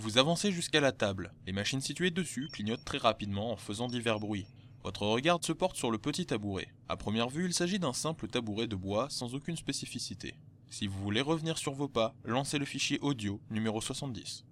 Vous avancez jusqu'à la table. Les machines situées dessus clignotent très rapidement en faisant divers bruits. Votre regard se porte sur le petit tabouret. À première vue, il s'agit d'un simple tabouret de bois sans aucune spécificité. Si vous voulez revenir sur vos pas, lancez le fichier audio numéro 70.